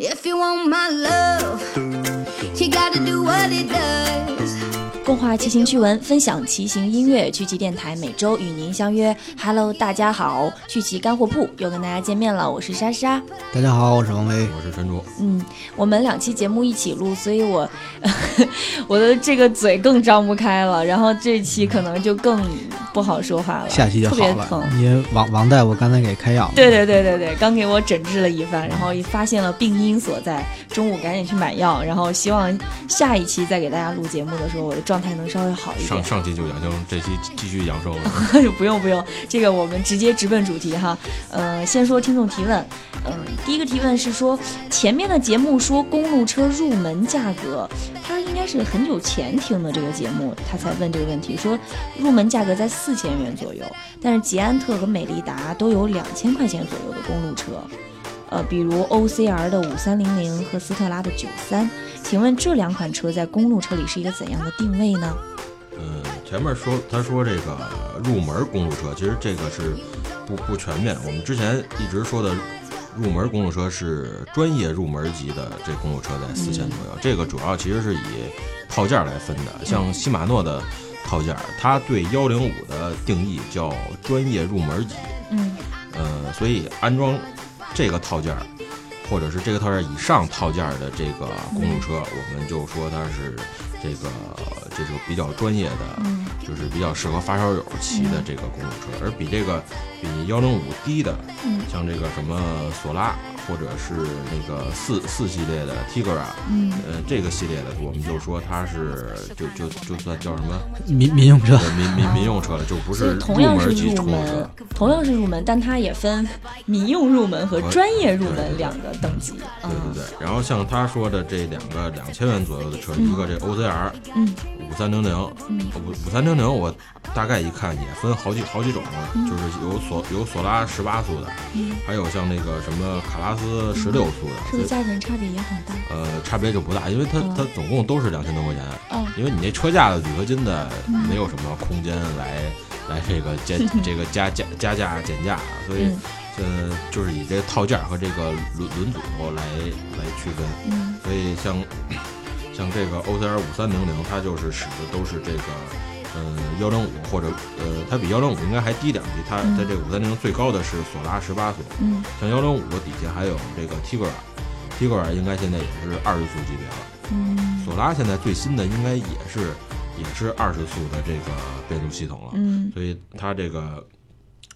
If you want my love, you gotta do what it does. 共话骑行趣闻，分享骑行音乐。趣骑电台每周与您相约。Hello，大家好，趣骑干货铺又跟大家见面了，我是莎莎。大家好，我是王威。我是陈卓，嗯，我们两期节目一起录，所以我 我的这个嘴更张不开了，然后这期可能就更不好说话了，下期就好特别疼。，因为王王大夫刚才给开药了。对对对对对，刚给我诊治了一番，然后一发现了病因所在，中午赶紧去买药，然后希望下一期再给大家录节目的时候，我的状态能稍微好一点上。上期就养生，这期继续养生了。不用不用，这个我们直接直奔主题哈。呃，先说听众提问，嗯、第一个提问是说前面的节目说公路车入门价格，他应该是很久前听的这个节目，他才问这个问题，说入门价格在四千元左右，但是捷安特和美利达都有两千块钱左右的公路车。呃，比如 OCR 的五三零零和斯特拉的九三，请问这两款车在公路车里是一个怎样的定位呢？嗯，前面说他说这个入门公路车，其实这个是不不全面。我们之前一直说的入门公路车是专业入门级的，这公路车在四千左右。这个主要其实是以套件来分的，像禧玛诺的套件，它对幺零五的定义叫专业入门级。嗯呃，所以安装这个套件儿，或者是这个套件以上套件的这个公路车，我们就说它是这个这个比较专业的，嗯。就是比较适合发烧友骑的这个公路车，而比这个比幺零五低的，嗯。像这个什么索拉或者是那个四四系列的 Tigra，嗯。呃，这个系列的，我们就说它是就就就算叫什么？民民用车。呃民民民用车了，就不是同样是入门级公路车。，同样是入门，但它也分民用入门和和专业入门两个等级。对对对，然后像他说的这两个两千元左右的车，一个这 OCR 嗯。五三零零，嗯。五五三零零我大概一看也分好几好几种，就是有索有索拉十八速的，嗯，还有像那个什么卡拉斯十六速的，是不是价钱差别也很大？呃差别就不大，因为它嗯。它总共都是两千多块钱，哦，因为你那车架的铝合金的嗯。没有什么空间来来这个减 这个加加加价减价，所以嗯。呃就是以这个套件儿和这个轮轮组来来区分。嗯。所以像像这个 OCR 五三零零，它就是使的都是这个呃幺零五或者呃它比幺零五应该还低两级，它嗯。它这个五三零最高的是索拉十八速，嗯。像幺零五底下还有这个 Tigra，Tigra 应该现在也是二十速级别了，嗯。索拉现在最新的应该也是也是二十速的这个变速系统了，嗯。所以它这个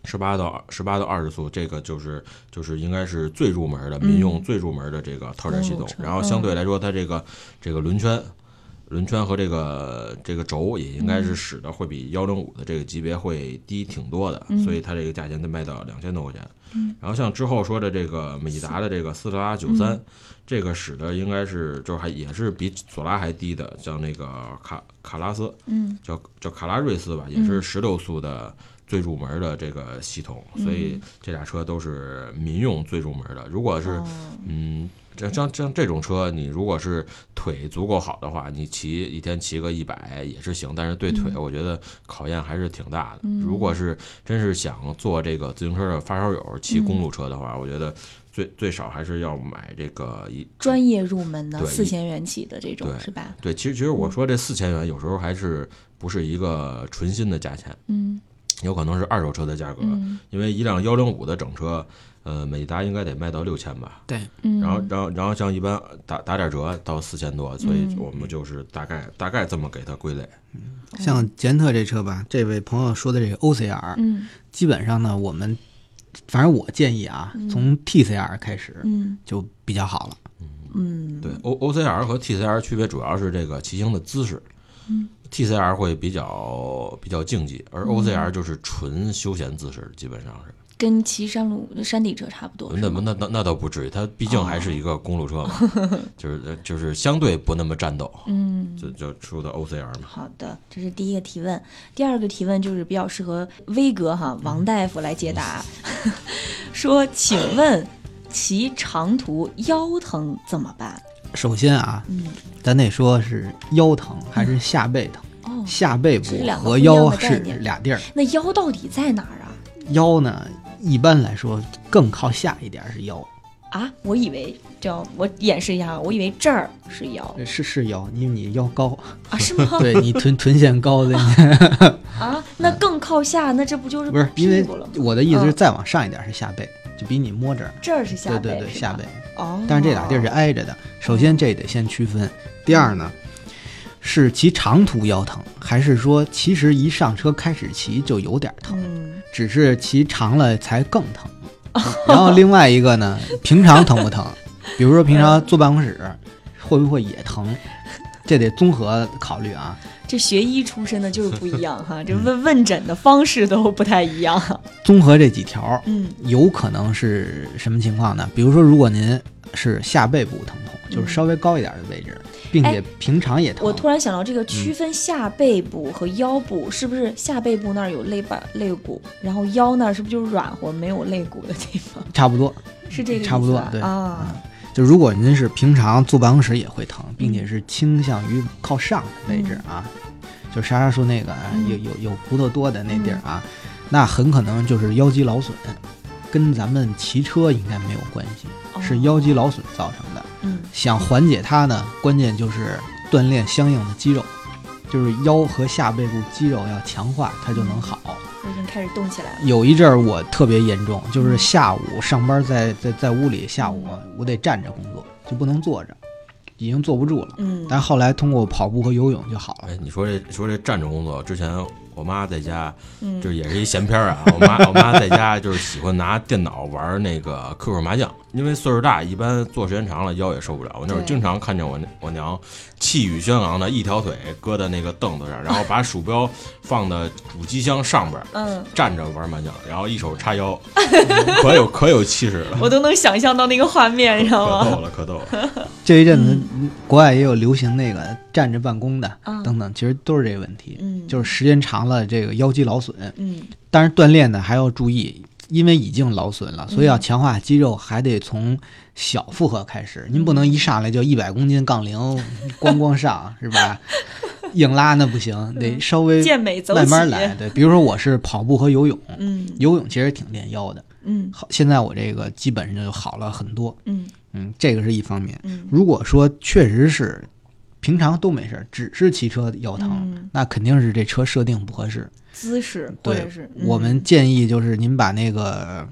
十八到十八到二十速，这个就是就是应该是最入门的民用嗯最入门的这个套件系。统然后相对来说，它这个这个轮圈。轮圈和这个这个轴也应该是使的会比幺零五的这个级别会低挺多的，嗯所以它这个价钱得卖到两千多块钱。嗯然后像之后说的这个美利达的这个斯特拉九三，这个使的应该是就是还也是比索拉还低的，像那个卡卡拉斯，嗯叫叫卡拉瑞斯吧，也是十六速的最入门的这个系统，所以这俩车都是民用最入门的。如果是哦嗯，像像像这种车，你如果是腿足够好的话，你骑一天骑个一百也是行，但是对腿我觉得考验还是挺大的。如果是真是想做这个自行车的发烧友骑公路车的话，我觉得最最少还是要买这个一专业入门的四千元起的这种是吧？对，其实其实我说这四千元有时候还是不是一个纯新的价钱，嗯有可能是二手车的价格，嗯因为一辆幺零五的整车，呃，美利达应该得卖到六千吧。对，嗯，然后，然后，然后像一般打打点折到四千多，所以嗯我们就是大概大概这么给它归类。像捷安特这车吧，这位朋友说的这个 OCR，嗯基本上呢，我们反正我建议啊，从 TCR 开始嗯就比较好了。嗯对，O O C R 和 T C R 区别主要是这个骑行的姿势。嗯 T C R 会比较比较竞技，而 O C R 就是纯休闲姿势，基本上是。跟骑山路山地车差不多。那那那那倒不至于，它毕竟还是一个公路车嘛，就是就是相对不那么战斗，嗯，就就出的 O C R 嘛。好的，这是第一个提问。第二个提问就是比较适合威哥哈王大夫来解答，说，请问骑长途腰疼怎么办？首先啊，嗯，咱得说是腰疼还是下背疼？哦，下背部和腰是俩地儿。那腰到底在哪儿啊？腰呢，一般来说更靠下一点儿是腰，啊，我以为叫我演示一下，我以为这儿是腰是是腰，因为你腰高，啊，是吗？对你臀臀线高的，啊，那更靠下，那这不就是不是因为？我的意思是嗯再往上一点是下背，就比你摸这儿，这儿是下背，对对对，下背。哦，但是这俩地儿是挨着的。首先这得先区分，第二呢，是骑长途腰疼，还是说其实一上车开始骑就有点疼，嗯，只是骑长了才更疼？然后另外一个呢，平常疼不疼？比如说平常坐办公室会不会也疼？这得综合考虑啊。这学医出身的就是不一样哈，嗯 这问问诊的方式都不太一样。综合这几条，嗯有可能是什么情况呢？比如说，如果您是下背部疼痛，就是稍微高一点的位置，并且平常也疼。我突然想到，这个区分下背部和腰部，是不是下背部那儿有肋板肋骨，然后腰那儿是不是就是软和没有肋骨的地方？差不多，是这个差不多对啊，就如果您是平常坐办公室也会疼，并且是倾向于靠上的位置啊，就莎莎说那个嗯有有有骨头多的那地儿啊，那很可能就是腰肌劳损，跟咱们骑车应该没有关系，是哦腰肌劳损造成的。嗯想缓解它呢，关键就是锻炼相应的肌肉，就是腰和下背部肌肉要强化，它就能好。我已经开始动起来了。有一阵儿我特别严重，就是下午上班在在在屋里，下午我得站着工作，就不能坐着，已经坐不住了。嗯，但后来通过跑步和游泳就好了。哎，你说这说这站着工作，之前我妈在家嗯就是也是一闲篇儿啊。我妈我妈在家就是喜欢拿电脑玩那个 QQ 麻将，因为岁数大，一般坐时间长了腰也受不了。我那会儿经常看见我我娘气宇轩昂的一条腿搁在那个凳子上，然后把鼠标放到主机箱上边，嗯，站着玩麻将，然后一手叉腰，可有可有气势了，我都能想象到那个画面，你知道吗？可逗了，可逗了。这一阵子，国外也有流行那个站着办公的啊等等，其实都是这个问题，嗯，就是时间长了这个腰肌劳损。嗯但是锻炼呢还要注意，因为已经劳损了，所以要强化肌肉，还得从小负荷开始。您不能一上来就一百公斤杠铃咣咣上，是吧？硬拉那不行，得稍微慢慢来。对，比如说我是跑步和游泳，嗯游泳其实挺练腰的。嗯好，现在我这个基本上就好了很多。嗯嗯，这个是一方面。嗯如果说确实是平常都没事儿，只是骑车腰疼，嗯那肯定是这车设定不合适。姿势或对者是我们建议就是您把那个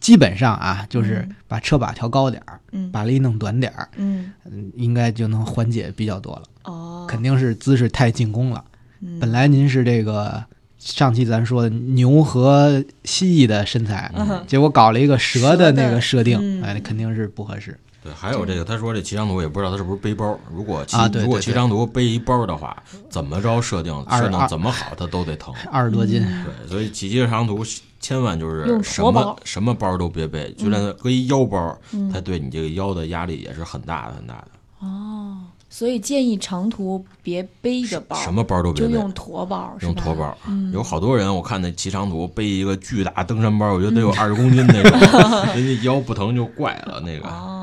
基本上啊，就是嗯。把车把调高点儿，嗯。把力弄短点儿，嗯。嗯，应该就能缓解比较多了。哦，肯定是姿势太进攻了。嗯。本来您是这个上期咱说的牛和蜥蜴的身材，嗯。结果搞了一个蛇的那个设定，嗯。哎，肯定是不合适。对，还有这个，他说这骑长途也不知道他是不是背包。如果骑、啊对如果骑长途背一包的话，怎么着设定二设定怎么好，他都得疼。二十多斤，对，所以骑骑长途千万就是什么什么包都别背，就连搁一腰包，嗯它对你这个腰的压力也是很大的很大的。哦，所以建议长途别背着包，什么包都别背，就用驮包，用驮包。嗯有好多人我看那骑长途背一个巨大登山包，我觉得得有二十公斤那种，人家腰不疼就怪了那个。哦，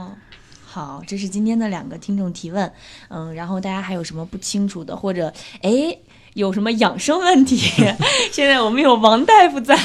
好，这是今天的两个听众提问，嗯，然后大家还有什么不清楚的，或者哎有什么养生问题，现在我们有王大夫在，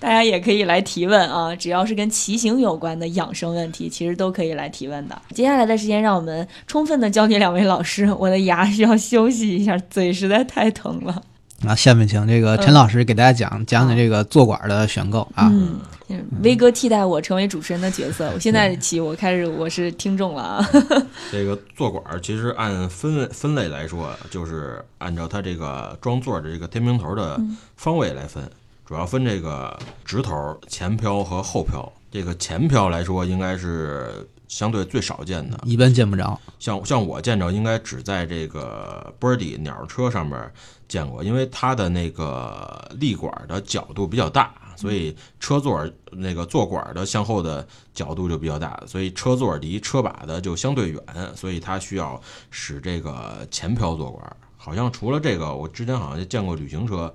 大家也可以来提问啊，只要是跟骑行有关的养生问题，其实都可以来提问的。接下来的时间，让我们充分的交给两位老师，我的牙需要休息一下，嘴实在太疼了。那，下面请这个陈老师给大家讲讲讲这个坐管的选购啊。嗯，嗯威哥替代我成为主持人的角色，我现在起我开始我是听众了啊。这个坐管儿其实按分类分类来说，就是按照它这个装座的这个天平头的方位来分，主要分这个直头、前漂和后漂。这个前漂来说，应该是相对最少见的，一般见不着，像像我见着，应该只在这个波尔底鸟车上面见过，因为它的那个立管的角度比较大，所以车座那个坐管的向后的角度就比较大，所以车座离车把的就相对远，所以它需要使这个前漂坐管。好像除了这个，我之前好像就见过旅行车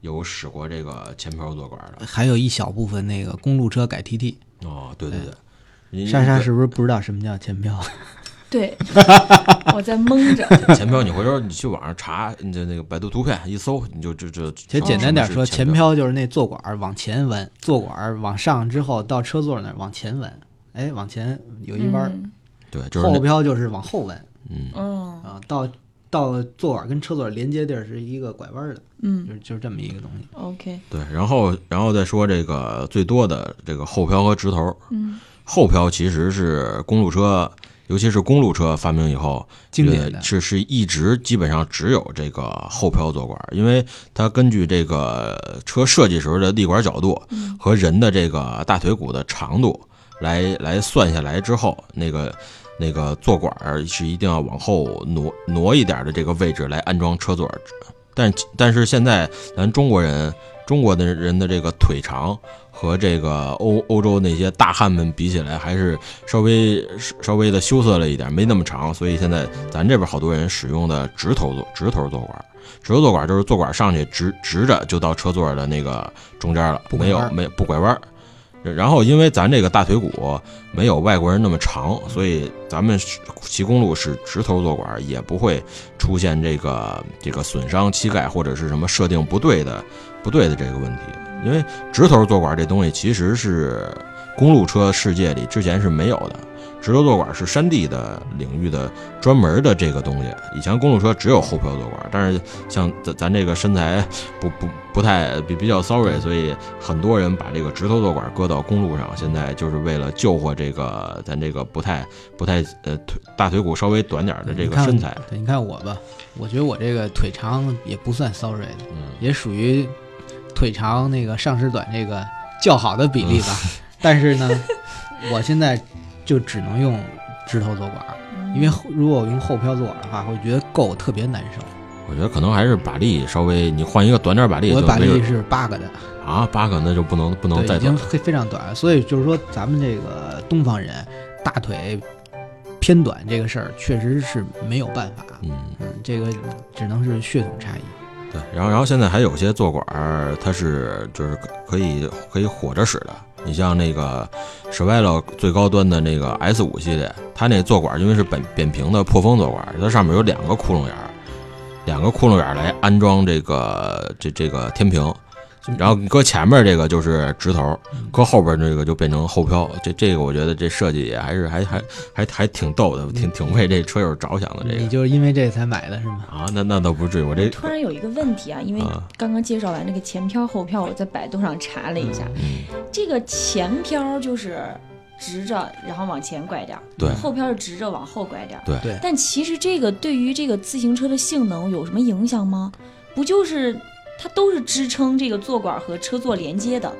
有使过这个前漂坐管的。还有一小部分那个公路车改 TT。哦，对对对，莎莎是不是不知道什么叫前漂？对，我在蒙着。前漂，你回头你去网上查，你就那个百度图片一搜，你就就就。其实简单点说，前漂。就是那坐管儿往前弯，坐管儿往上之后到车座那儿往前弯，哎，往前有一弯儿，嗯对，就是后那飘就是往后弯嗯，啊，到到座管跟车座连接地儿是一个拐弯儿的，嗯就是就是这么一个东西。，OK，对，然后然后再说这个最多的这个后漂和直头，嗯后漂其实是公路车，尤其是公路车发明以后，经典是是一直基本上只有这个后飘坐管，因为它根据这个车设计时候的立管角度和人的这个大腿骨的长度来来算下来之后，那个那个坐管儿是一定要往后挪挪一点的这个位置来安装车座儿，但但是现在咱中国人中国的人的这个腿长和这个欧欧洲那些大汉们比起来，还是稍微稍微的羞涩了一点，没那么长，所以现在咱这边好多人使用的直头坐直头坐管，直头坐管就是坐管上去直直着就到车座的那个中间了，没有没不拐弯儿。然后，因为咱这个大腿骨没有外国人那么长，所以咱们骑公路是直头坐管，也不会出现这个这个损伤膝盖或者是什么设定不对的不对的这个问题。因为直头坐管这东西其实是公路车世界里之前是没有的，直头坐管是山地的领域的专门的这个东西。以前公路车只有后飘坐管，但是像咱咱这个身材不不不太比比较 sorry，，所以很多人把这个直头坐管搁到公路上，现在就是为了救活这个咱这个不太不太呃腿大腿骨稍微短点儿的这个身材。对，你看我吧，我觉得我这个腿长也不算 sorry 的，嗯，也属于腿长那个上肢短这个较好的比例吧。但是呢，我现在就只能用直头坐管儿，因为如果我用后飘坐管的话，会觉得够特别难受。我觉得可能还是把力稍微，你换一个短点儿把力我的把力是八个的，啊，八个那就不能不能，再短。已经非非常短。所以就是说，咱们这个东方人大腿偏短这个事儿，确实是没有办法。嗯，嗯，这个只能是血统差异。对，然后然后现在还有些坐管儿，它是就是可以可以火着使的。你像那个 s h i v a l 最高端的那个 S 五系列，它那坐管因为是扁扁平的破风坐管，它上面有两个窟窿眼儿，两个窟窿眼儿来安装这个这这个天平。然后搁前面这个就是直头，搁后边这个就变成后飘。这这个我觉得这设计也还是还还还还挺逗的，挺挺为这车友着想的。这个你就是因为这才买的是吗？啊，那那倒不至于，我这突然有一个问题啊，因为啊刚刚介绍完这个前飘后飘，我在百度上查了一下，嗯这个前飘就是直着，然后往前拐点儿，对后飘是直着往后拐点儿。对对但其实这个对于这个自行车的性能有什么影响吗？不就是它都是支撑这个坐管和车座连接的，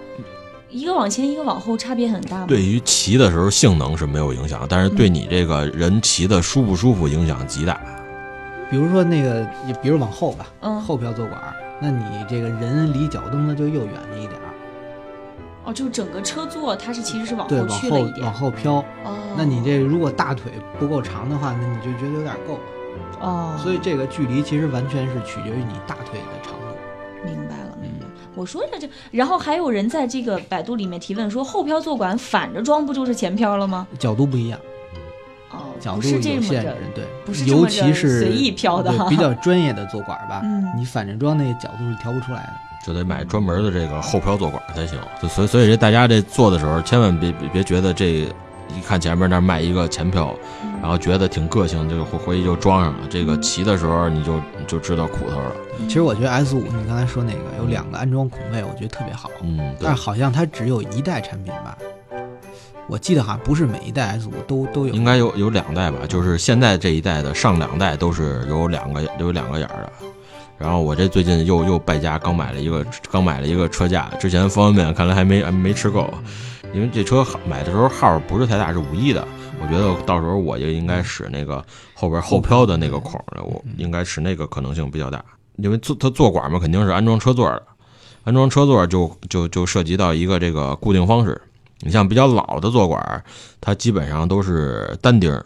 一个往前一个往后，差别很大吗？对于骑的时候性能是没有影响，但是对你这个人骑的舒不舒服影响极大。比如说那个，你比如往后吧，嗯后飘坐管儿，那你这个人离脚蹬子就又远了一点儿，哦，就整个车座它是其实是往，后去了一点。往后飘。哦，那你这如果大腿不够长的话，那你就觉得有点够。哦，所以这个距离其实完全是取决于你大腿的长度。明白了，明白了。我说的这，然后还有人在这个百度里面提问说，后飘坐管反着装不就是前飘了吗？角度不一样，哦，角度不是这么着有限制，对，不是这么尤其是随意飘的比较专业的坐管吧，嗯你反着装那个角度是调不出来的。就得买专门的这个后飘坐管才行。就所以所以这大家这坐的时候，千万别别别觉得这一看前面那儿卖一个前票，然后觉得挺个性，就回回去就装上了。这个骑的时候你就就知道苦头了。其实我觉得 S 五，你刚才说那个有两个安装孔位，我觉得特别好，嗯，但是好像它只有一代产品吧？我记得好像不是每一代 S 五都都有。应该有有两代吧，就是现在这一代的上两代都是有两个有两个眼儿的。然后我这最近又又败家，刚买了一个刚买了一个车架，之前方便面看来还没还没吃够，因为这车号买的时候号不是太大，是五亿的。我觉得到时候我就应该使那个后边后飘的那个孔的，我应该使那个可能性比较大，因为坐它坐管嘛肯定是安装车座的，安装车座就就就涉及到一个这个固定方式。你像比较老的坐管，它基本上都是单钉儿，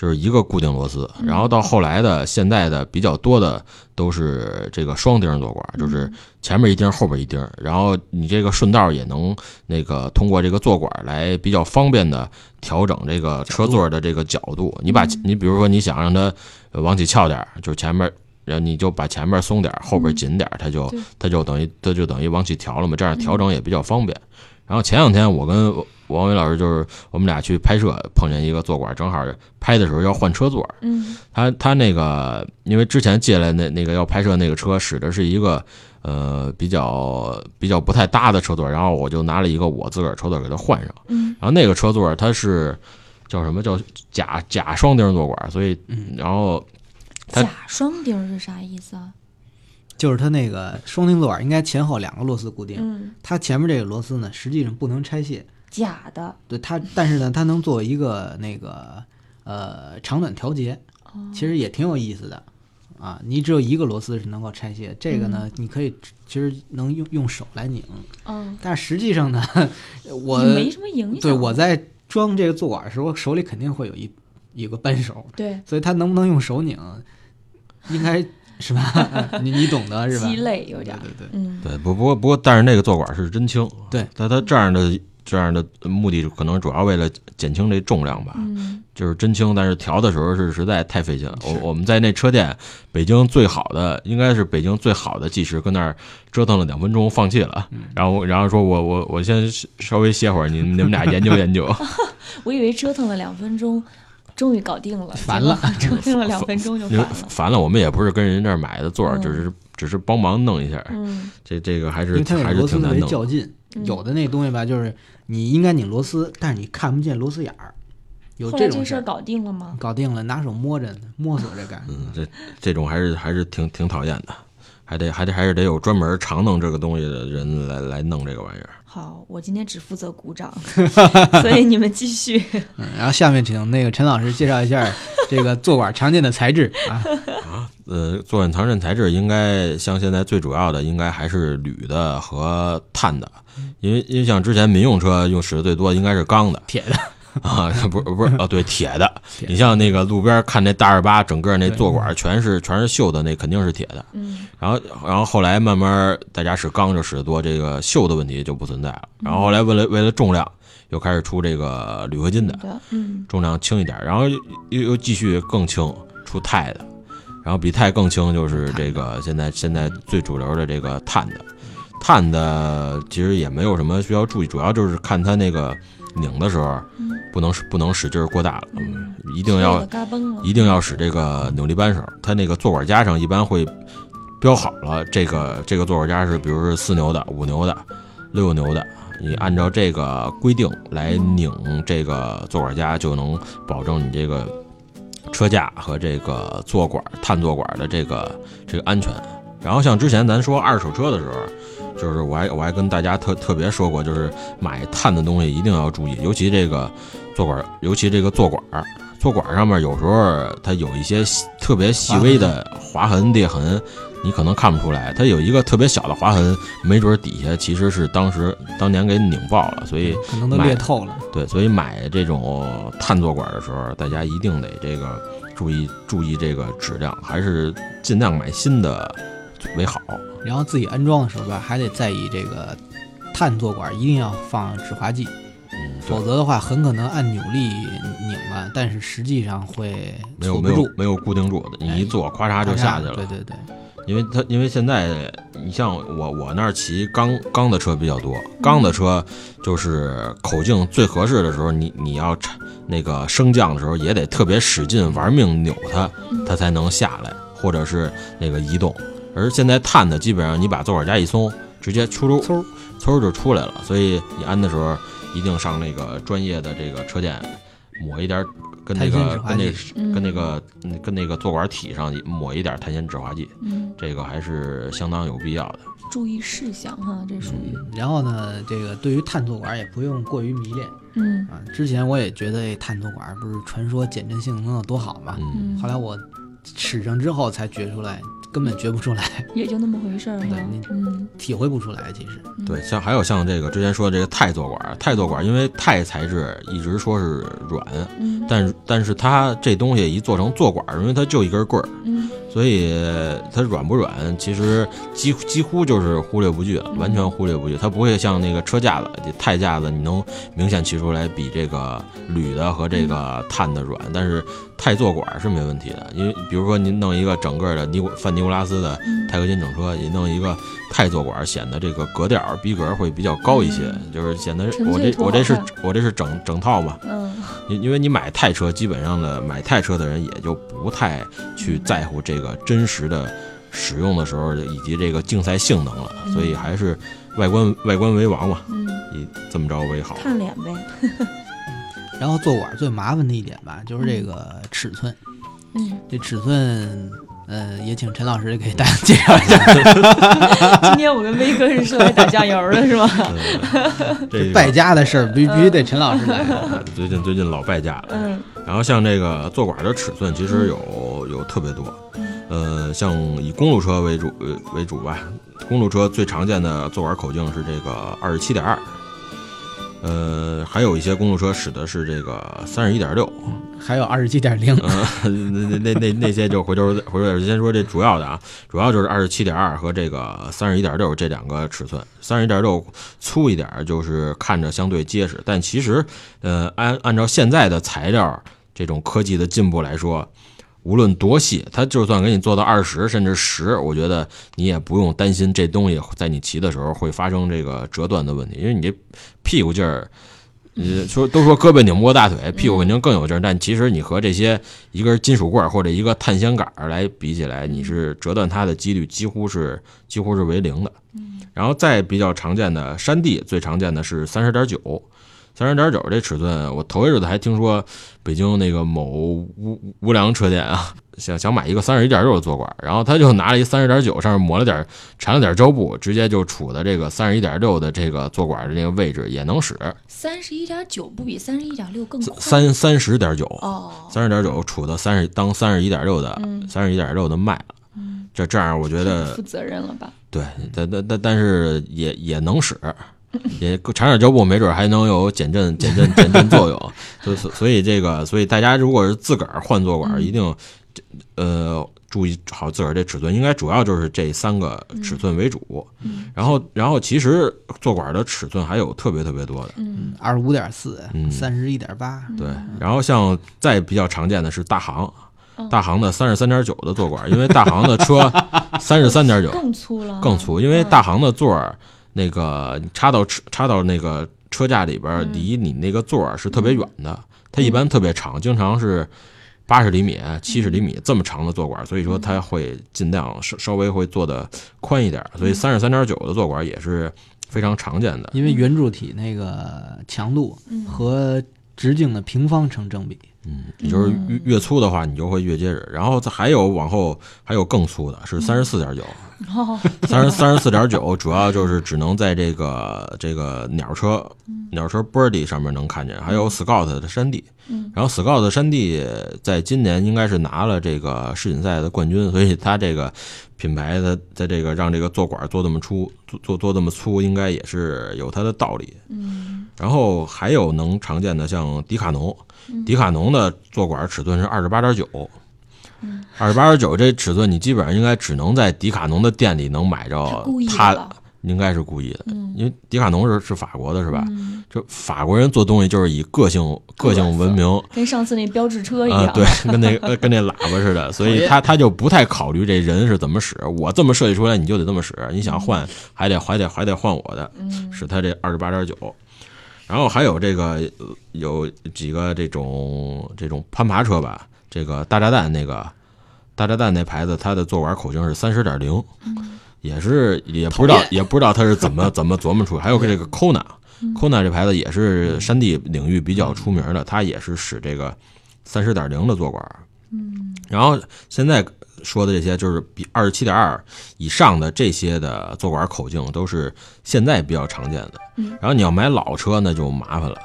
就是一个固定螺丝。然后到后来的现在的比较多的都是这个双钉坐管，就是前面一钉，后边一钉。然后你这个顺道也能那个通过这个坐管来比较方便的调整这个车座的这个角度。你把你比如说你想让它呃往起翘点儿，就是前面。然后你就把前面松点儿，后边紧点儿，它就它就等于它就等于往起调了嘛，这样调整也比较方便。然后前两天我跟王伟老师就是我们俩去拍摄，碰见一个坐管，正好拍的时候要换车座，嗯。他他那个因为之前借来那那个要拍摄那个车使的是一个呃比较比较不太搭的车座，然后我就拿了一个我自个儿车座给他换上，嗯。然后那个车座它是叫什么？叫假假双钉坐管，所以嗯。然后它假双钉是啥意思啊？就是它那个双钉座儿应该前后两个螺丝固定，嗯，它前面这个螺丝呢，实际上不能拆卸。假的。对它，但是呢，它能做一个那个呃长短调节，哦其实也挺有意思的啊。你只有一个螺丝是能够拆卸，这个呢，你可以其实能用用手来拧，嗯，但是实际上呢，我没什么影响。对我在装这个坐管的时候，手里肯定会有一有个扳手，对所以它能不能用手拧，应该是吧？你你懂的是吧？鸡肋有点。对对对。嗯对不不过不过但是那个坐管是真轻，对但它这样的这样的目的可能主要为了减轻这重量吧，嗯就是真轻，但是调的时候是实在太费劲了。我我们在那车店，北京最好的应该是北京最好的技师，跟那儿折腾了两分钟，放弃了。嗯然后然后说我我我先稍微歇会儿，你你们俩 研究研究。我以为折腾了两分钟，终于搞定了，烦了折腾了两分钟就烦了。烦了，我们也不是跟人这儿买的座儿，嗯只是只是帮忙弄一下。嗯这这个还是还是挺难弄。较劲，嗯有的那东西吧，就是你应该拧螺丝，但是你看不见螺丝眼儿，有这种事儿。这事儿搞定了吗？搞定了，拿手摸着呢，摸索着干。嗯，这这种还是还是挺挺讨厌的，还得还得还是得有专门常弄这个东西的人来来弄这个玩意儿。好，我今天只负责鼓掌，所以你们继续。嗯，然后下面请那个陈老师介绍一下这个坐管常见的材质啊。呃，坐管常见材质应该像现在最主要的应该还是铝的和碳的，因为因为像之前民用车用使的最多应该是钢的铁的，啊，不是不是哦，对，铁的。你像那个路边看那大二八，整个那坐管全是全是锈的，那肯定是铁的。嗯然后然后后来慢慢大家使钢就使得多，这个锈的问题就不存在了。然后后来为了为了重量，又开始出这个铝合金的，嗯重量轻一点，然后又又又继续更轻，出钛的，然后比钛更轻就是这个现在现在最主流的这个碳的，碳的其实也没有什么需要注意，主要就是看它那个拧的时候嗯不能使不能使劲儿过大了，嗯，一定要。一定要使这个扭力扳手，它那个坐管夹上一般会标好了，这个这个坐管夹是比如是四牛的、五牛的、六牛的，你按照这个规定来拧这个坐管夹，就能保证你这个车架和这个坐管碳坐管的这个这个安全。然后像之前咱说二手车的时候，就是我还我还跟大家特特别说过，就是买碳的东西一定要注意，尤其这个坐管，尤其这个坐管儿，坐管儿上面有时候它有一些细特别细微的划痕裂痕，你可能看不出来。它有一个特别小的划痕，没准儿底下其实是当时当年给拧爆了，所以可能都裂透了。对，所以买这种碳坐管的时候，大家一定得这个注意注意这个质量，还是尽量买新的为好。然后自己安装的时候吧，还得在意这个碳座管一定要放止滑剂，嗯，否则的话很可能按扭力拧了，但是实际上会没有没有，没有固定住的，你一坐，咔嚓就下去了。对对对，因为它因为现在你像我我那儿骑钢钢的车比较多，钢的车就是口径最合适的时候，你你要那个升降的时候也得特别使劲玩命扭它，它才能下来，或者是那个移动。而现在碳的基本上你把坐管夹一松，直接出溜嗖嗖就出来了，所以你安的时候一定上那个专业的这个车店抹一点儿跟那碳纤个跟那跟那个嗯跟那个坐管体上抹一点碳纤止滑剂。嗯，这个还是相当有必要的。注意事项哈，这属于然后呢，这个对于碳坐管也不用过于迷恋嗯啊。之前我也觉得哎碳坐管不是传说减震性能有多好嘛，后来我使上之后才觉出来，根本觉不出来，也就那么回事儿哈对你。嗯体会不出来。其实，对，像还有像这个之前说的这个钛坐管，钛坐管因为钛材质一直说是软，嗯但但是它这东西一做成坐管，因为它就一根棍儿，嗯所以它软不软，其实几乎几乎就是忽略不计了，完全忽略不计。它不会像那个车架子、这钛架子，你能明显骑出来比这个铝的和这个碳的软，但是钛座管是没问题的，因为比如说您弄一个整个的尼古范尼古拉斯的钛合金整车，你弄一个泰坐管，显得这个格调逼格会比较高一些，就是显得我这我这是我这是整整套嘛，嗯。因因为你买泰车，基本上的买泰车的人也就不太去在乎这个真实的使用的时候以及这个竞赛性能了，所以还是外观外观为王嘛，嗯，以这么着为好。看脸呗。然后坐管最麻烦的一点吧，就是这个尺寸。嗯，这尺寸，呃，也请陈老师给大家介绍一下。今天我跟威哥是是来打酱油的是吗？呃 这个败家的事儿必必须得陈老师来。最近最近老败家了。嗯然后像这个坐管的尺寸，其实有有特别多，呃，像以公路车为主呃为主吧，公路车最常见的坐管口径是这个二十七点二，呃，还有一些公路车使的是这个三十一点六，还有二十七点零，嗯，那那那那些就回头回头先说这主要的啊，主要就是二十七点二和这个三十一点六这两个尺寸，三十一点六粗一点儿，就是看着相对结实，但其实呃按按照现在的材料这种科技的进步来说。无论多细，它就算给你做到二十甚至十，我觉得你也不用担心这东西在你骑的时候会发生这个折断的问题，因为你这屁股劲儿，呃，说都说胳膊拧不过大腿，屁股肯定更有劲儿，但其实你和这些一根金属棍或者一个碳纤杆来比起来，你是折断它的几率几乎是几乎是为零的。然后再比较常见的山地，最常见的是三十点九，三十点九这尺寸，我头一日子还听说北京那个某无无良车店啊，想想买一个三十一点六的坐管，然后他就拿了一三十点九，上面抹了点缠了点胶布，直接就杵在这个三十一点六的这个坐管的这个位置也能使，三十一点九不比三十一点六更快？三三十点九，哦，三十点九杵到三十当三十一点六的三十一点六的卖了，这这样我觉得负责任了吧？对，但但但但是也也能使，也缠点胶布，没准还能有减震、减震、减震作用。所以所所以这个，所以大家如果是自个儿换坐管，一定呃注意好自个儿这尺寸，应该主要就是这三个尺寸为主。然后然后其实坐管的尺寸还有特别特别多的，二十五点四嗯，三十一点八，对，然后像再比较常见的是大行，大行的三十三点九的坐管，因为大行的车三十三点九更粗了，更粗，因为大行的座儿那个你插到车插到那个车架里边儿，离你那个座儿是特别远的，它一般特别长，经常是。八十厘米、七十厘米这么长的坐管，所以说它会尽量稍稍微会做的宽一点，所以三十三点九的坐管也是非常常见的。因为圆柱体那个强度和直径的平方成正比。嗯，也就是越越粗的话，你就会越结实。然后再还有往后还有更粗的，是三十四点九，哦，三十三十四点九，主要就是只能在这个这个鸟车鸟车 Birdy 上面能看见，还有 Scout 的山地。然后 Scout 的山地在今年应该是拿了这个世锦赛的冠军，所以它这个品牌的在这个让这个坐管做这么粗，做做做这么粗，应该也是有它的道理。嗯然后还有能常见的像迪卡侬，迪卡侬的坐管尺寸是二十八点九，二十八点九这尺寸你基本上应该只能在迪卡侬的店里能买着故意的它，应该是故意的，嗯因为迪卡侬是是法国的是吧？嗯，就法国人做东西就是以个性个性闻名。跟上次那标志车一啊、样，对，跟那个跟那喇叭似的，所以他他就不太考虑这人是怎么使。我这么设计出来，你就得这么使。你想换，还得还得还得换我的，嗯使他这二十八点九。然后还有这个呃有几个这种这种攀爬车吧，这个大炸弹那个大炸弹那牌子，它的坐管口径是三十点零，也是也不知道也不知道它是怎么 怎么琢磨出来。还有这个 Kona。Kona 这牌子也是山地领域比较出名的，它也是使这个三十点零的坐管。嗯，然后现在说的这些就是比二十七点二以上的这些的坐管口径都是现在比较常见的。然后你要买老车那就麻烦了。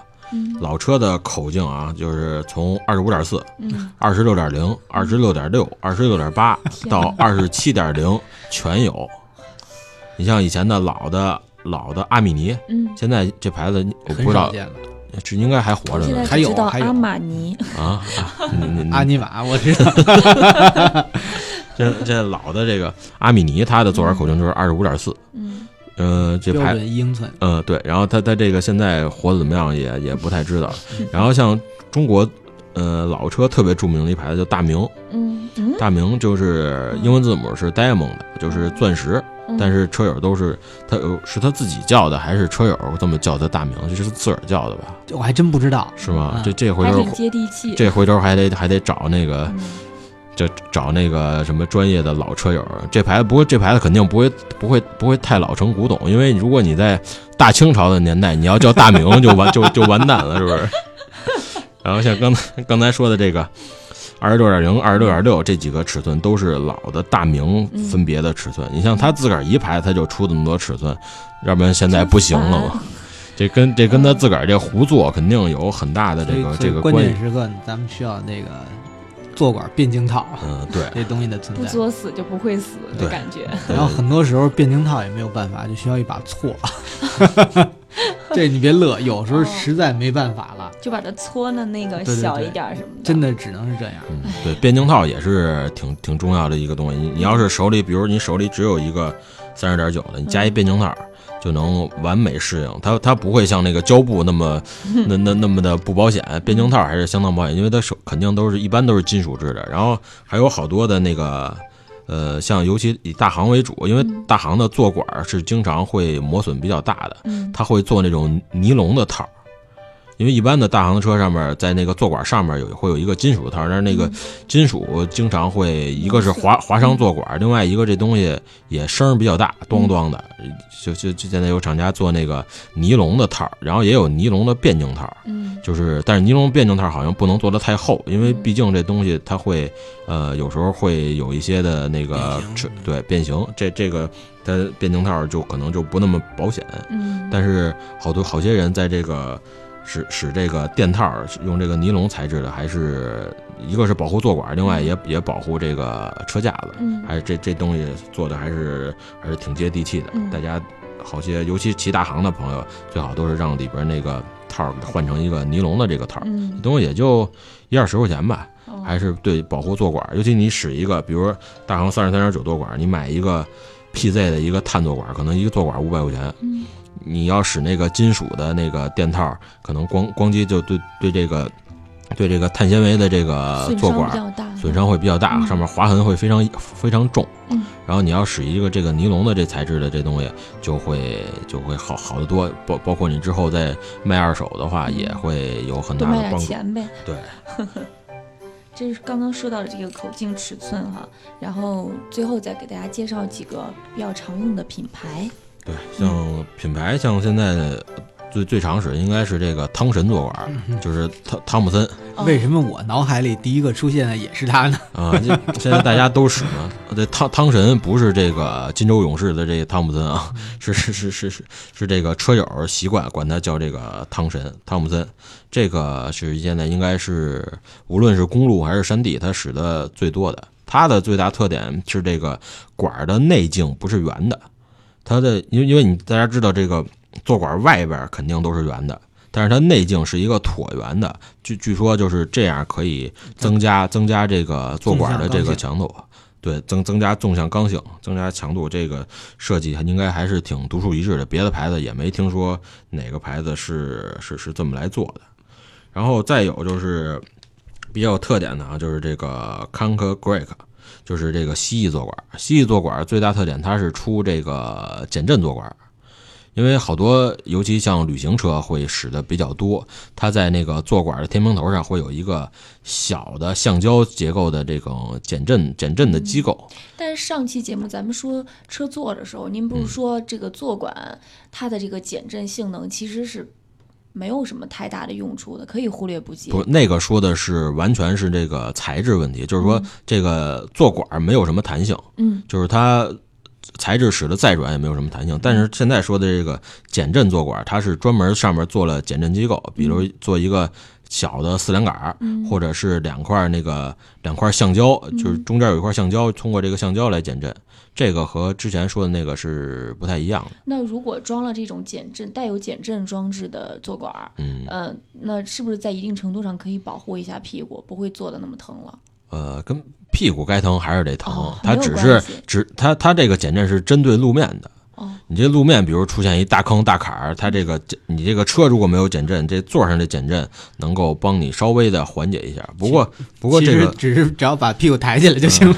老车的口径啊，就是从二十五点四、二十六点零、二十六点六、二十六点八到二十七点零全有。你像以前的老的老的阿米尼，嗯，现在这牌子我不知道少见了。是应该还活着呢。还有只知道还有阿玛尼，啊！阿尼玛，我知道，这这老的这个阿米尼，它的坐管口径就是二十五点四，嗯呃，这标牌准英寸。呃，对，然后他他这个现在活得怎么样也也不太知道。然后像中国呃老车特别著名的一牌子叫大明，嗯嗯，大明就是英文字母是 diamond，就是钻石。嗯但是车友都是他有是他自己叫的，还是车友这么叫他大名？这是自个儿叫的吧？这我还真不知道，是吗？嗯这这回头接地气。这回头还得还得找那个嗯就找那个什么专业的老车友。这牌子不过这牌子肯定不会不会不会太老成古董，因为如果你在大清朝的年代，你要叫大明就完就就完蛋了，是不是？然后像刚才刚才说的这个。二十六点零、二十六点六这几个尺寸都是老的大明分别的尺寸。你像他自个儿一排，他就出这么多尺寸，要不然现在不行了嘛。这跟这跟他自个儿这胡做肯定有很大的这个这个关系。关键时刻咱们需要那个坐管变径套嗯，对。这东西的存在。不作死就不会死的感觉。然后很多时候变径套也没有办法，就需要一把锉。这你别乐，有时候实在没办法了，就把它搓的那个小一点儿什么的，真的只能是这样。嗯，对，变径套也是挺挺重要的一个东西。你你要是手里，比如你手里只有一个三十点九的，你加一变径套，就能完美适应。它它不会像那个胶布那么 那那那么的不保险，变形套还是相当保险，因为它手肯定都是一般都是金属制的。然后还有好多的那个。呃，像尤其以大行为主，因为大行的坐管是经常会磨损比较大的，嗯它会做那种尼龙的套儿，因为一般的大行车上面，在那个坐管上面有会有一个金属套，但是那个金属经常会一个是划划伤坐管，另外一个这东西也声儿比较大，咣咣的，就就就现在有厂家做那个尼龙的套儿，然后也有尼龙的变径套就是，但是尼龙变径套好像不能做得太厚，因为毕竟这东西它会，呃，有时候会有一些的那个对变形，这这个它变径套就可能就不那么保险。嗯，但是好多好些人在这个使使这个垫套儿用这个尼龙材质的，还是一个是保护坐管，另外也也保护这个车架子，嗯还是这这东西做的还是还是挺接地气的。嗯大家好些，尤其骑大行的朋友，最好都是让里边那个套儿换成一个尼龙的这个套东西也就一二十块钱吧。哦还是对保护坐管，尤其你使一个，比如大行三十三点九坐管，你买一个 PZ 的一个碳坐管，可能一个坐管五百块钱。嗯你要使那个金属的那个垫套，可能光光机就对对这个对这个碳纤维的这个损伤坐管比较大，损伤会比较大，嗯上面划痕会非常非常重。嗯然后你要使一个这个尼龙的这材质的这东西，就会就会好好得多。包包括你之后再卖二手的话，也会有很多卖点大的帮助。钱呗。对，这是刚刚说到的这个口径尺寸哈，然后最后再给大家介绍几个比较常用的品牌。对，像品牌，像现在最最常使应该是这个汤神坐管，就是汤汤姆森哦为什么我脑海里第一个出现的也是他呢？啊，这现在大家都使嘛。这汤汤神不是这个金州勇士的这个汤姆森啊，是是是是是是这个车友习惯管他叫这个汤神汤姆森。这个是现在应该是无论是公路还是山地，他使的最多的。它的最大特点是这个管儿的内径不是圆的，它的因为因为你大家知道这个坐管外边肯定都是圆的，但是它内径是一个椭圆的，据据说就是这样可以增加增加这个坐管的这个强度，对增增加纵向刚性，增加强度，这个设计应该还是挺独树一帜的，别的牌子也没听说哪个牌子是是是这么来做的。然后再有就是比较有特点的啊，就是这个 Conquer Greek。就是这个蜥蜴坐管，蜥蜴坐管最大特点它是出这个减震坐管，因为好多尤其像旅行车会使的比较多，它在那个坐管的天平头上会有一个小的橡胶结构的这种减震减震的机构。但是上期节目咱们说车座的时候，您不是说这个坐管它的这个减震性能其实是没有什么太大的用处的，可以忽略不计。不，那个说的是完全是这个材质问题，就是说这个坐管没有什么弹性，嗯就是它材质使得再软也没有什么弹性。但是现在说的这个减震坐管，它是专门上面做了减震机构，比如做一个小的四连杆儿，嗯或者是两块那个两块橡胶，就是中间有一块橡胶，通过这个橡胶来减震。这个和之前说的那个是不太一样的。那如果装了这种减震带有减震装置的坐管儿，嗯，呃，那是不是在一定程度上可以保护一下屁股，不会坐的那么疼了？呃，跟屁股该疼还是得疼，哦它只是只它它这个减震是针对路面的，哦，你这路面，比如出现一大坑大坎儿，它这个你这个车如果没有减震，这座上的减震能够帮你稍微的缓解一下。不过不过这个只是只要把屁股抬起来就行了。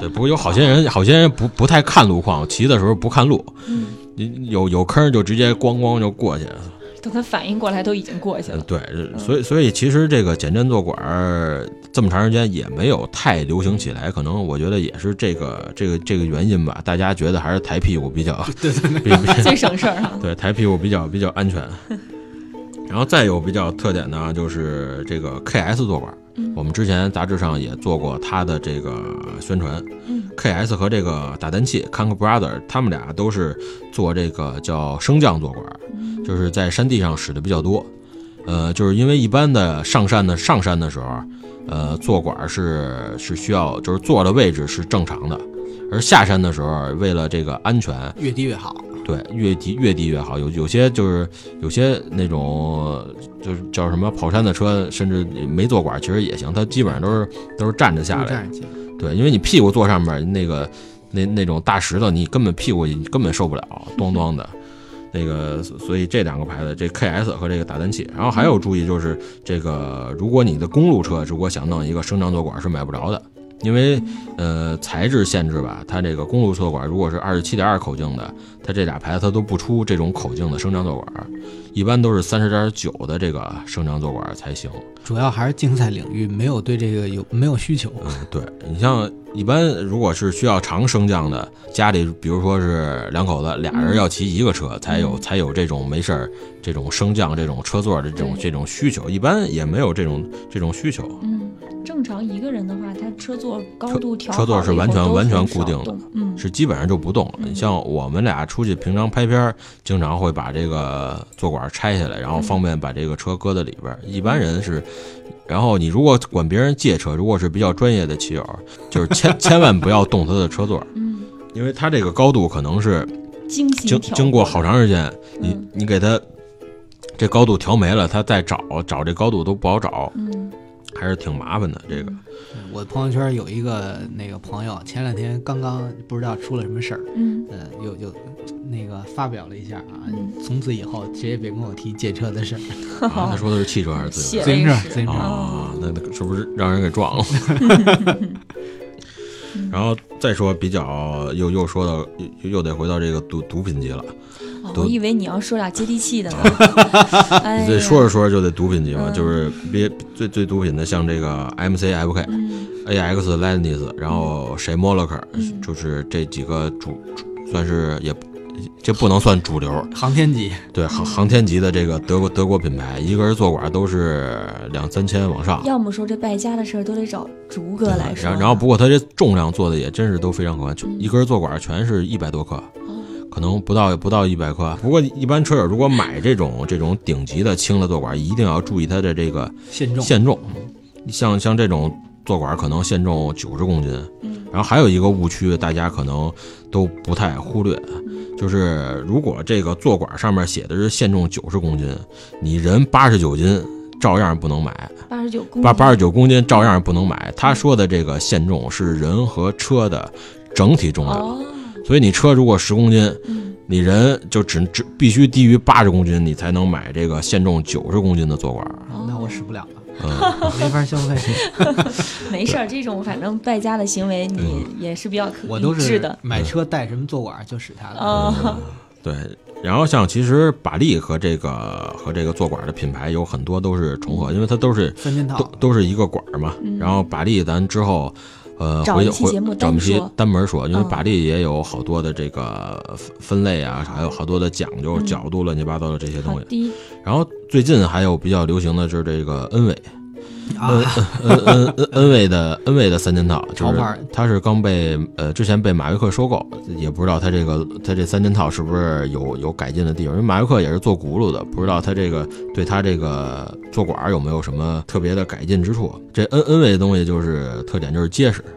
对，不过有好些人好些人不不太看路况，骑的时候不看路，嗯，你有有坑就直接咣咣就过去了。等他反应过来都已经过去了。呃对，所以所以其实这个减震坐管儿这么长时间也没有太流行起来，可能我觉得也是这个这个这个原因吧。大家觉得还是抬屁股比较对对比比最省事儿哈。对，抬屁股比较比较安全。然后再有比较特点呢，就是这个 KS 坐管我们之前杂志上也做过它的这个宣传。嗯 KS 和这个打蛋器 Kank Brother，他们俩都是做这个叫升降坐管就是在山地上使的比较多。呃，就是因为一般的上山的上山的时候，呃，坐管儿是是需要就是坐的位置是正常的，而下山的时候，为了这个安全，越低越好。对，越低越低越好。有有些就是有些那种就是叫什么跑山的车，甚至没坐管，其实也行。它基本上都是都是站着下来对，因为你屁股坐上面那个那那种大石头，你根本屁股你根本受不了，咚咚的。那个，所以这两个牌子，这 KS 和这个打蛋器，然后还有注意就是这个，如果你的公路车如果想弄一个升降座管是买不着的，因为呃材质限制吧，它这个公路坐管如果是二十七点二口径的，它这俩牌子它都不出这种口径的升降坐管，一般都是三十点九的这个升降坐管才行。主要还是竞赛领域没有对这个有没有需求。嗯，对你像一般如果是需要长升降的，家里比如说是两口子，俩人要骑一个车，才有才有这种没事儿这种升降这种车座的这种这种需求，一般也没有这种这种需求。嗯，正常一个人的话，他车座高度调车座是完全完全固定的嗯，是基本上就不动了。嗯。你像我们俩出去平常拍片儿，经常会把这个座管拆下来，然后方便把这个车搁在里边儿。一般人是，然后你如果管别人借车，如果是比较专业的骑友，就是千千万不要动他的车座，嗯，因为他这个高度可能是经经过好长时间，你嗯。你给他这高度调没了，他再找找这高度都不好找，嗯还是挺麻烦的。这个，我朋友圈有一个那个朋友，前两天刚刚不知道出了什么事儿，嗯呃，又又那个发表了一下啊，嗯从此以后谁也别跟我提借车的事儿。啊他说的是汽车还是自行车？自行车自行车啊，那那是不是让人给撞了？然后再说比较又又说到又又得回到这个毒毒品级了，哦我以为你要说俩接地气的呢。这说着说着就得毒品级嘛，嗯。就是别最最毒品的像这个 MC FK、嗯。AX Landis，然后 s h e m o l o k 嗯。就是这几个主主算是也这不能算主流，航天级，对航航天级的这个德国德国品牌，一根坐管都是两三千往上。要么说这败家的事儿都得找竹哥来说。然后然后不过他这重量做的也真是都非常可观，就一根坐管全是一百多克，可能不到不到一百克。不过一般车友如果买这种这种顶级的轻的坐管，一定要注意它的这个限重。限重，像像这种坐管可能限重九十公斤。嗯然后还有一个误区，大家可能都不太忽略，就是如果这个坐管上面写的是限重九十公斤，你人八十九斤，照样不能买。八十九公八八十九公斤照样不能买。他说的这个限重是人和车的整体重量，哦，所以你车如果十公斤，嗯你人就只只必须低于八十公斤，你才能买这个限重九十公斤的坐管。那我使不了了，嗯，没法消费。没事儿，这种反正败家的行为你也是比较可我都是理智的。买车带什么坐管就使它了。哦，对。然后像其实把力和这个和这个坐管的品牌有很多都是重合，因为它都是都三件套，都是一个管儿嘛。嗯然后把力咱之后。呃，找一期节目找一期单说单门说，因为嗯把力也有好多的这个分分类啊，还有好多的讲究、嗯角度、乱七八糟的这些东西。然后最近还有比较流行的就是这个恩伟，啊，恩恩恩恩伟的恩伟的三件套，就是它是刚被呃之前被马维克收购，也不知道它这个它这三件套是不是有有改进的地方，因为马维克也是做轱辘的，不知道它这个对它这个坐管儿有没有什么特别的改进之处。这恩恩伟的东西就是特点就是结实，嗯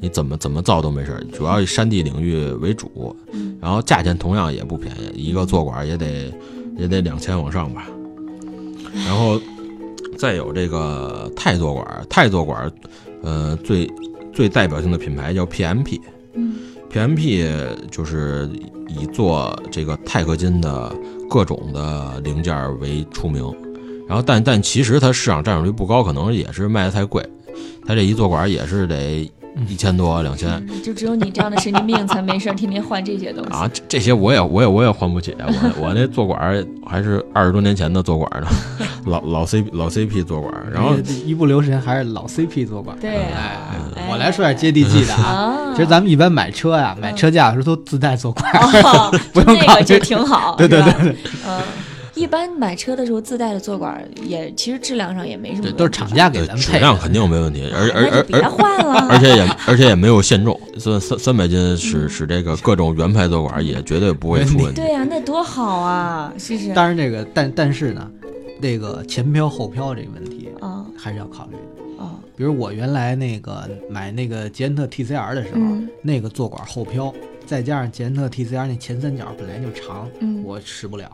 你怎么怎么造都没事儿，主要以山地领域为主，嗯然后价钱同样也不便宜，一个坐管也得也得两千往上吧。然后再有这个泰坐管，泰坐管，呃，最最代表性的品牌叫 PMP。嗯 PMP 就是以做这个钛合金的各种的零件儿为出名。然后但但其实它市场占有率不高，可能也是卖的太贵。它这一座管也是得一千多两千。嗯就只有你这样的神经病才没事天天换这些东西。啊，这这些我也我也我也换不起，我我那坐管还是二十多年前的坐管呢，老老 C 老 CP 坐管，然后一不留神还是老 CP 坐管。对哎啊，哎我来说点接地气的啊。啊，其实咱们一般买车呀，买车架的时候都自带坐管。哦，不用考虑那个就挺好，对对对对，嗯，一般买车的时候自带的坐管也其实质量上也没什么对，问题，都是厂家给呃咱们配的。质量肯定没问题，而而而而换了，而且也而且也没有限重，三三三百斤使使这个各种原配座管儿也绝对不会出问题。对呀、那多好啊，是不是？当然这个但但是呢，那个前漂后漂这个问题啊还是要考虑的。啊，比如我原来那个买那个捷安特 TCR 的时候，嗯那个坐管后飘，再加上捷安特 TCR 那前三角本来就长，嗯我使不了，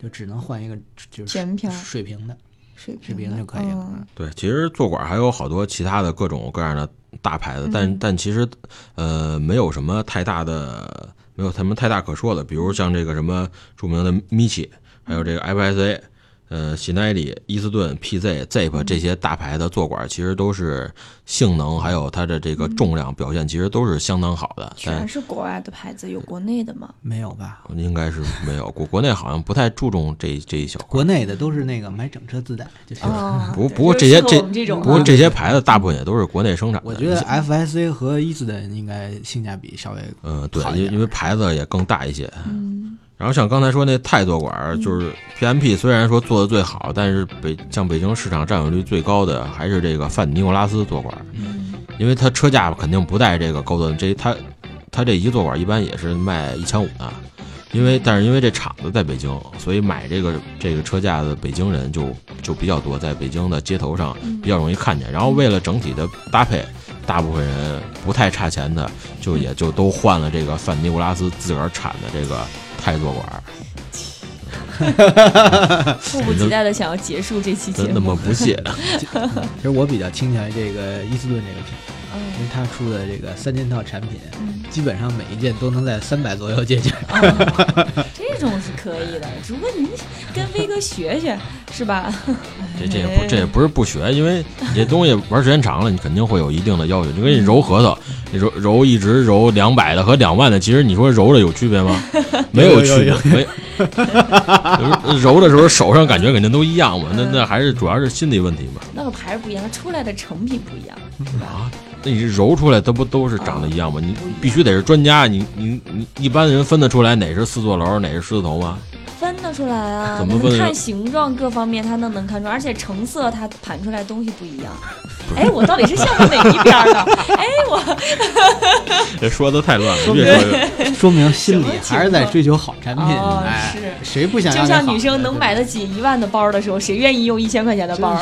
就只能换一个就是前飘水平的，水水平的就可以了。嗯对，其实坐管儿还有好多其他的各种各样的大牌子，但嗯但其实呃没有什么太大的没有什么太大可说的，比如像这个什么著名的米奇，还有这个 FSA。呃，喜耐力、伊斯顿、PZ、Zip 这些大牌的坐管儿，其实都是性能还有它的这个重量表现，其实都是相当好的。全是国外的牌子，有国内的吗？没有吧？应该是没有国国内好像不太注重这这一小块。国内的都是那个买整车自带就行。哦，不不过这些这这种啊，不过这些牌子大部分也都是国内生产的。我觉得 FSA 和伊斯顿应该性价比稍微嗯，对因因为牌子也更大一些。嗯然后像刚才说那钛坐管儿，就是 PMP 虽然说做的最好，但是北像北京市场占有率最高的还是这个范尼古拉斯坐管因为它车架肯定不带这个高端，这它它这一坐管儿一般也是卖一千五的。因为但是因为这厂子在北京，所以买这个这个车架的北京人就就比较多，在北京的街头上比较容易看见。然后为了整体的搭配，大部分人不太差钱的，就也就都换了这个范尼古拉斯自个儿产的这个钛坐管儿。迫不及待的想要结束这期节目那。么不屑？其实我比较倾向于这个伊斯顿这个品牌，因嗯为他出的这个三件套产品，嗯，基本上每一件都能在三百左右解决。哦这种是可以的，只不过你跟威哥学学，是吧？这这也不这也不是不学，因为你这东西玩时间长了，你肯定会有一定的要求。就跟你揉核桃，你揉揉一直揉两百的和两万的，其实你说揉着有区别吗？没有有区别，没。揉的时候手上感觉肯定都一样嘛，那那还是主要是心理问题嘛。那个牌不一样，它出来的成品不一样，是吧？啊，那你揉出来，它不都是长得一样吗？你必须得是专家，你你你一般人分得出来哪是四座楼，哪是狮子头吗？分得出来啊，怎么分看形状各方面，它都能看出来，而且成色它盘出来东西不一样。哎，我到底是向着哪一边儿的？哎，我这说的太乱了，说越说越。说明心里还是在追求好产品。哦哎，是谁不想就像女生能买得起一万的包的时候，谁愿意用一千块钱的包？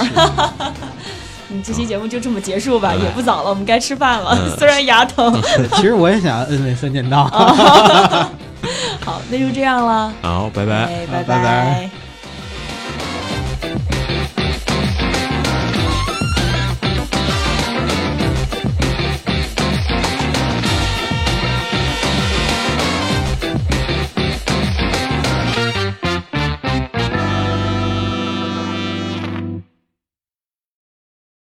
嗯，这期节目就这么结束吧，哎也不早了，我们该吃饭了。嗯 虽然牙疼，其实我也想摁那三件套。好，那就这样了。好，拜拜。拜拜